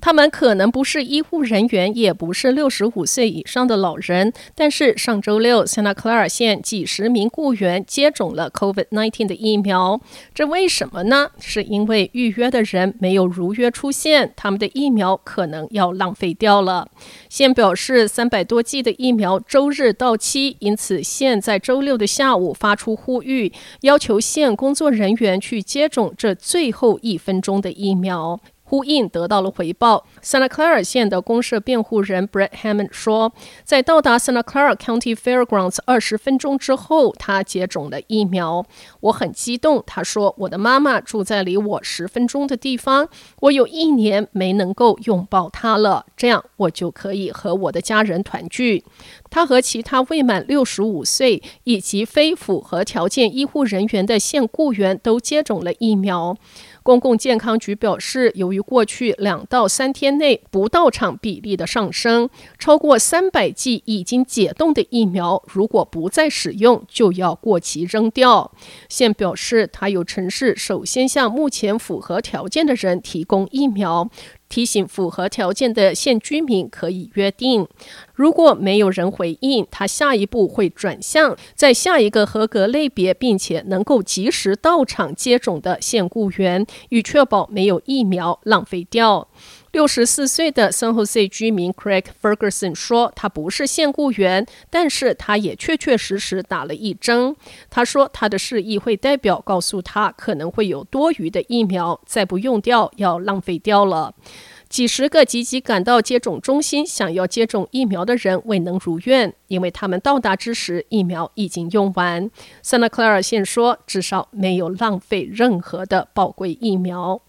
他们可能不是医护人员，也不是六十五岁以上的老人，但是上周六，Santa Clara 县几十名雇员接种了 COVID-19 的疫苗。这为什么呢？是因为预约的人没有如约出现，他们的疫苗可能要浪费掉了。县表示，三百多剂的疫苗周日到期，因此县在周六的下午发出呼吁，要求县工作人员去接种这最后一分钟的疫苗。呼应得到了回报。Santa Clara 县的公社辩护人 Brett Hammond 说，在到达 Santa Clara County Fairgrounds 二十分钟之后，他接种了疫苗。我很激动，他说：“我的妈妈住在离我十分钟的地方，我有一年没能够拥抱她了，这样我就可以和我的家人团聚。”他和其他未满六十五岁以及非符合条件医护人员的县雇员都接种了疫苗。公共健康局表示，由于过去两到三天内不到场比例的上升，超过三百剂已经解冻的疫苗，如果不再使用，就要过期扔掉。现表示，它有城市首先向目前符合条件的人提供疫苗。提醒符合条件的县居民可以约定，如果没有人回应，他下一步会转向在下一个合格类别并且能够及时到场接种的现雇员，以确保没有疫苗浪费掉。六十四岁的 San Jose 居民 Craig Ferguson 说：“他不是现雇员，但是他也确确实实打了一针。他说，他的市议会代表告诉他，可能会有多余的疫苗，再不用掉要浪费掉了。几十个积极赶到接种中心想要接种疫苗的人未能如愿，因为他们到达之时疫苗已经用完。Santa Clara 县说，至少没有浪费任何的宝贵疫苗。”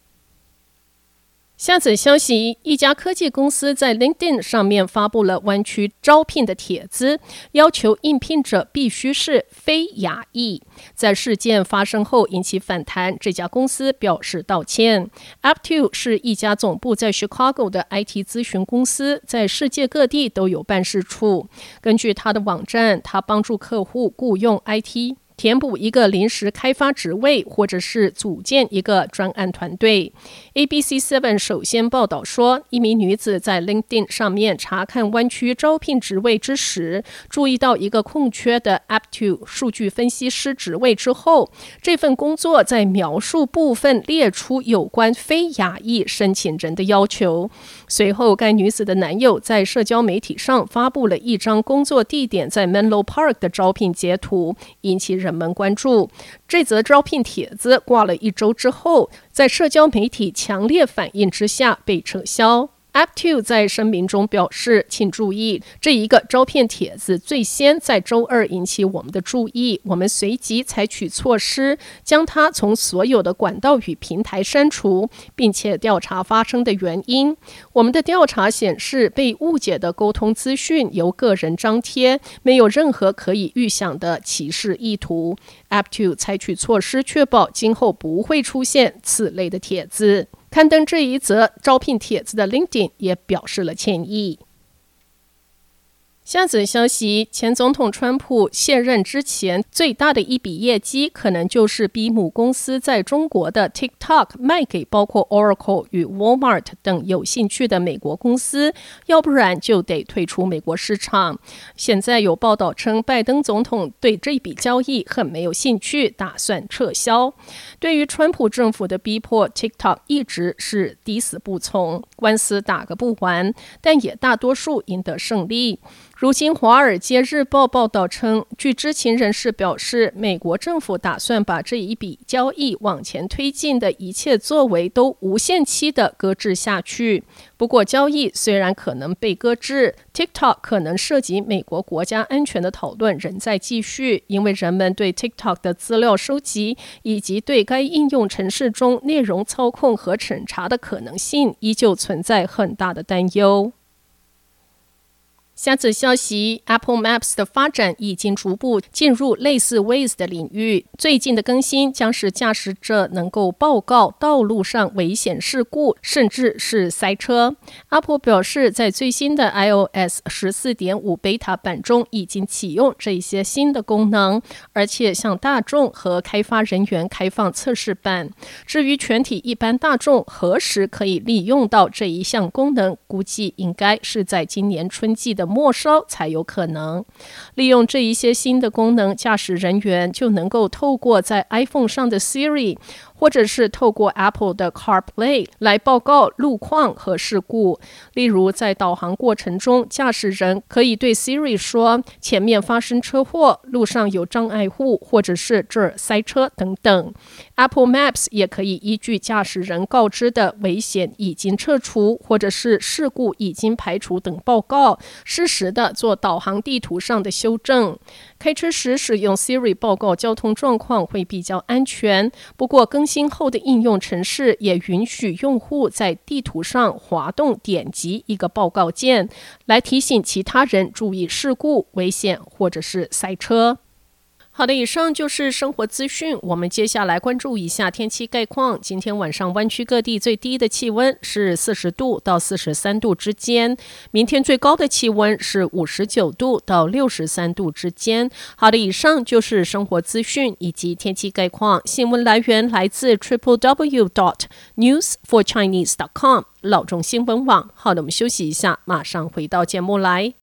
下则消息，一家科技公司在 LinkedIn 上面发布了湾区招聘的帖子，要求应聘者必须是非亚裔。在事件发生后引起反弹，这家公司表示道歉。Aptu 是一家总部在 Chicago 的 IT 咨询公司，在世界各地都有办事处。根据他的网站，他帮助客户雇用 IT。填补一个临时开发职位，或者是组建一个专案团队。ABC Seven 首先报道说，一名女子在 LinkedIn 上面查看湾区招聘职位之时，注意到一个空缺的 aptu 数据分析师职位之后，这份工作在描述部分列出有关非亚裔申请人的要求。随后，该女子的男友在社交媒体上发布了一张工作地点在 Menlo Park 的招聘截图，引起人们关注。这则招聘帖子挂了一周之后，在社交媒体强烈反应之下被撤销。Aptu 在声明中表示：“请注意，这一个招聘帖子最先在周二引起我们的注意，我们随即采取措施，将它从所有的管道与平台删除，并且调查发生的原因。我们的调查显示，被误解的沟通资讯由个人张贴，没有任何可以预想的歧视意图。Aptu 采取措施，确保今后不会出现此类的帖子。”刊登这一则招聘帖子的 LinkedIn 也表示了歉意。下则消息，前总统川普卸任之前最大的一笔业绩，可能就是逼母公司在中国的 TikTok 卖给包括 Oracle 与 Walmart 等有兴趣的美国公司，要不然就得退出美国市场。现在有报道称，拜登总统对这笔交易很没有兴趣，打算撤销。对于川普政府的逼迫，TikTok 一直是抵死不从，官司打个不完，但也大多数赢得胜利。如今，《华尔街日报》报道称，据知情人士表示，美国政府打算把这一笔交易往前推进的一切作为都无限期地搁置下去。不过，交易虽然可能被搁置，TikTok 可能涉及美国国家安全的讨论仍在继续，因为人们对 TikTok 的资料收集以及对该应用程式中内容操控和审查的可能性依旧存在很大的担忧。下次消息，Apple Maps 的发展已经逐步进入类似 Waze 的领域。最近的更新将使驾驶者能够报告道路上危险事故，甚至是塞车。Apple 表示，在最新的 iOS 十四点五 Beta 版中已经启用这些新的功能，而且向大众和开发人员开放测试版。至于全体一般大众何时可以利用到这一项功能，估计应该是在今年春季的。没收才有可能利用这一些新的功能，驾驶人员就能够透过在 iPhone 上的 Siri。或者是透过 Apple 的 CarPlay 来报告路况和事故。例如，在导航过程中，驾驶人可以对 Siri 说：“前面发生车祸，路上有障碍物，或者是这儿塞车等等。” Apple Maps 也可以依据驾驶人告知的危险已经撤除，或者是事故已经排除等报告，适时的做导航地图上的修正。开车时使用 Siri 报告交通状况会比较安全。不过更今后的应用程式也允许用户在地图上滑动点击一个报告键，来提醒其他人注意事故、危险或者是赛车。好的，以上就是生活资讯。我们接下来关注一下天气概况。今天晚上湾区各地最低的气温是四十度到四十三度之间，明天最高的气温是五十九度到六十三度之间。好的，以上就是生活资讯以及天气概况。新闻来源来自 triple w dot news for chinese dot com 老中新闻网。好的，我们休息一下，马上回到节目来。